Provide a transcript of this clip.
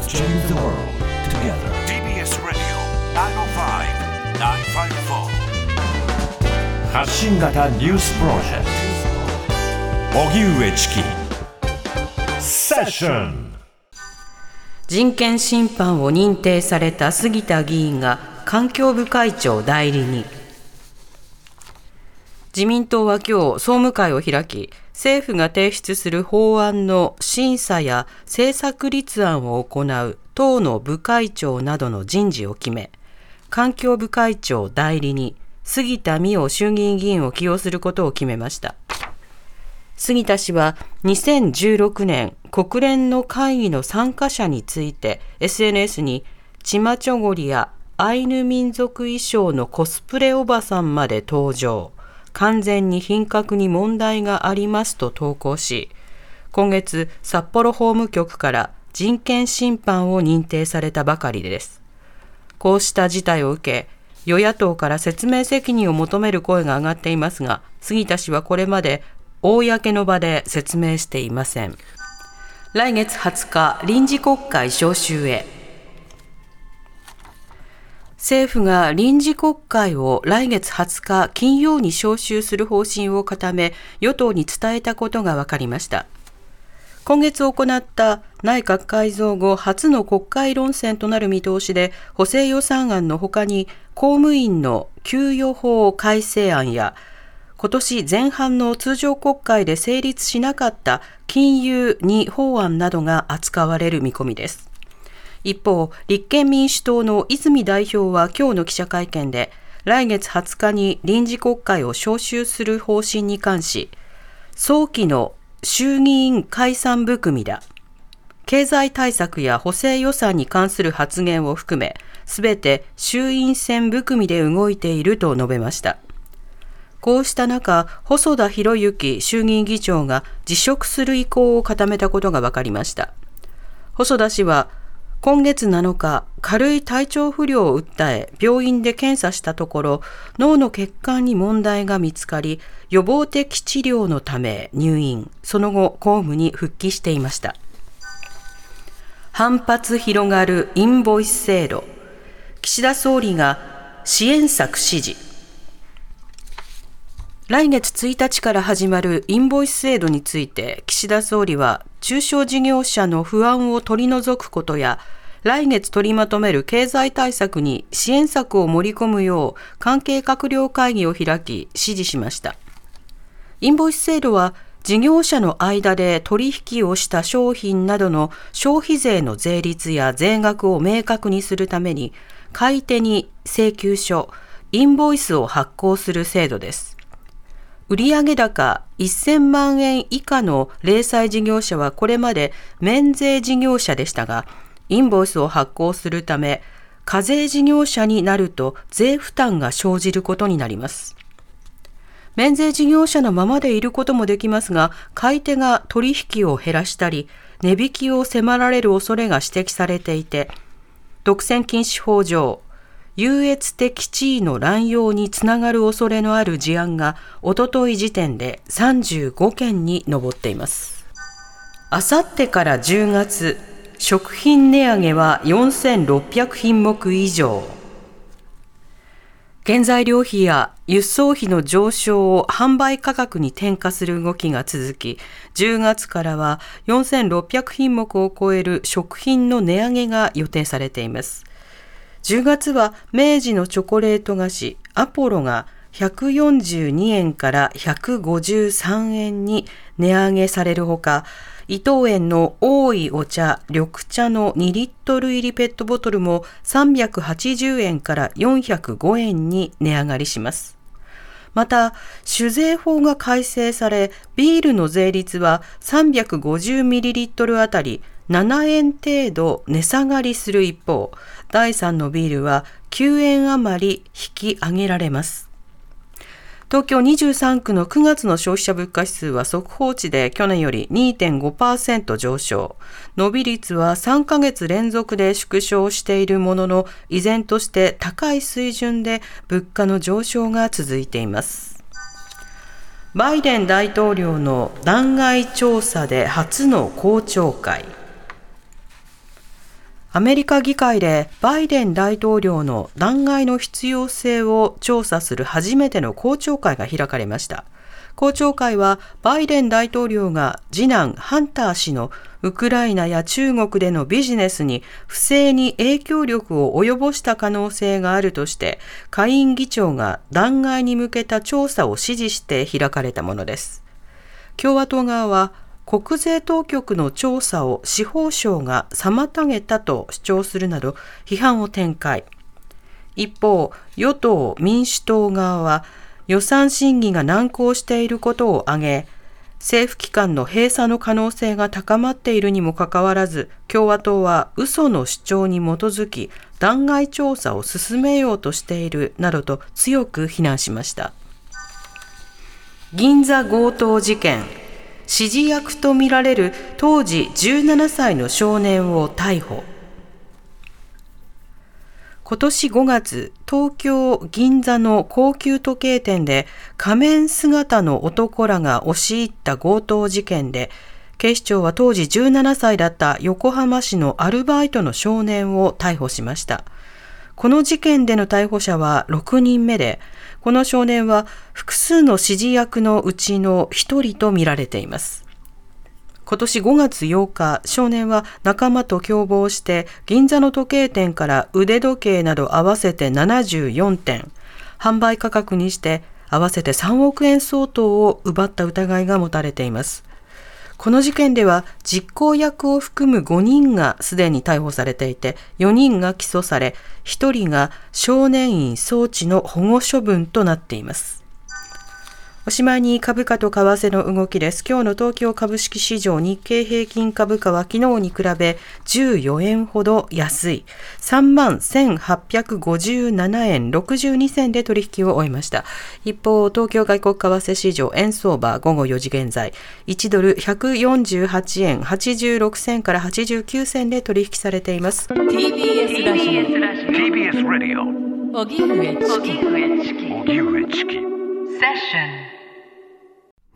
Let's change the world together. TBS Radio 905-954発信型ニュースプロジェクト荻上チキ。セッション人権侵犯を認定された杉田議員が環境部会長代理に自民党は今日総務会を開き政府が提出する法案の審査や政策立案を行う党の部会長などの人事を決め環境部会長代理に杉田水脈衆議院議員を起用することを決めました。杉田氏は2016年国連の会議の参加者について SNS にチマチョゴリやアイヌ民族衣装のコスプレおばさんまで登場。完全に品格に問題がありますと投稿し今月札幌法務局から人権侵犯を認定されたばかりです。こうした事態を受け与野党から説明責任を求める声が上がっていますが杉田氏はこれまで公の場で説明していません。来月20日臨時国会召集へ。政府が臨時国会を来月20日金曜に召集する方針を固め与党に伝えたことが分かりました。今月行った内閣改造後初の国会論戦となる見通しで補正予算案のほかに公務員の給与法改正案や今年前半の通常国会で成立しなかった金融2法案などが扱われる見込みです。一方、立憲民主党の泉代表は今日の記者会見で、来月20日に臨時国会を召集する方針に関し、早期の衆議院解散含みだ。経済対策や補正予算に関する発言を含め、すべて衆院選含みで動いていると述べました。こうした中、細田博之衆議院議長が辞職する意向を固めたことが分かりました。細田氏は今月7日、軽い体調不良を訴え、病院で検査したところ、脳の血管に問題が見つかり、予防的治療のため入院、その後、公務に復帰していました。反発広がるインボイス制度。岸田総理が支援策指示。来月1日から始まるインボイス制度について、岸田総理は中小事業者の不安を取り除くことや、来月取りまとめる経済対策に支援策を盛り込むよう関係閣僚会議を開き指示しました。インボイス制度は事業者の間で取引をした商品などの消費税の税率や税額を明確にするために買い手に請求書、インボイスを発行する制度です。売上高1000万円以下の零細事業者はこれまで免税事業者でしたが、インボイスを発行するため、課税事業者になると税負担が生じることになります。免税事業者のままでいることもできますが、買い手が取引を減らしたり、値引きを迫られる恐れが指摘されていて、独占禁止法上、優越的地位の乱用につながる恐れのある事案がおととい時点で35件に上っています。あさってから10月、食品値上げは4600品目以上。原材料費や輸送費の上昇を販売価格に転嫁する動きが続き、10月からは4600品目を超える食品の値上げが予定されています。10月は明治のチョコレート菓子アポロが142円から153円に値上げされるほか、伊藤園の多いお茶、緑茶の2リットル入りペットボトルも380円から405円に値上がりします。また、酒税法が改正され、ビールの税率は 350ml あたり7円程度値下がりする一方、第3のビールは9円余り引き上げられます。東京23区の9月の消費者物価指数は速報値で去年より2.5%上昇。伸び率は3ヶ月連続で縮小しているものの、依然として高い水準で物価の上昇が続いています。バイデン大統領の弾劾調査で初の公聴会。アメリカ議会でバイデン大統領の弾劾の必要性を調査する初めての公聴会が開かれました。公聴会はバイデン大統領が次男ハンター氏のウクライナや中国でのビジネスに不正に影響力を及ぼした可能性があるとして下院議長が弾劾に向けた調査を指示して開かれたものです。共和党側は国税当局の調査を司法省が妨げたと主張するなど批判を展開。一方、与党・民主党側は予算審議が難航していることを挙げ、政府機関の閉鎖の可能性が高まっているにもかかわらず、共和党は嘘の主張に基づき弾劾調査を進めようとしているなどと強く非難しました。銀座強盗事件指示役とみられる当時17歳の少年を逮捕。今年5月、東京銀座の高級時計店で仮面姿の男らが押し入った強盗事件で、警視庁は当時17歳だった横浜市のアルバイトの少年を逮捕しました。この事件での逮捕者は6人目で、この少年は複数の指示役のうちの1人とみられています。今年5月8日、少年は仲間と共謀して銀座の時計店から腕時計など合わせて74点、販売価格にして合わせて3億円相当を奪った疑いが持たれています。この事件では実行役を含む5人がすでに逮捕されていて、4人が起訴され、1人が少年院送致の保護処分となっています。おしまいに株価と為替の動きです。今日の東京株式市場日経平均株価は昨日に比べ14円ほど安い。3万1857円62銭で取引を終えました。一方、東京外国為替市場円相場午後4時現在1ドル148円86銭から89銭で取引されています。TBS ラジオ TBS ラジオ荻上チキ荻上チキセッション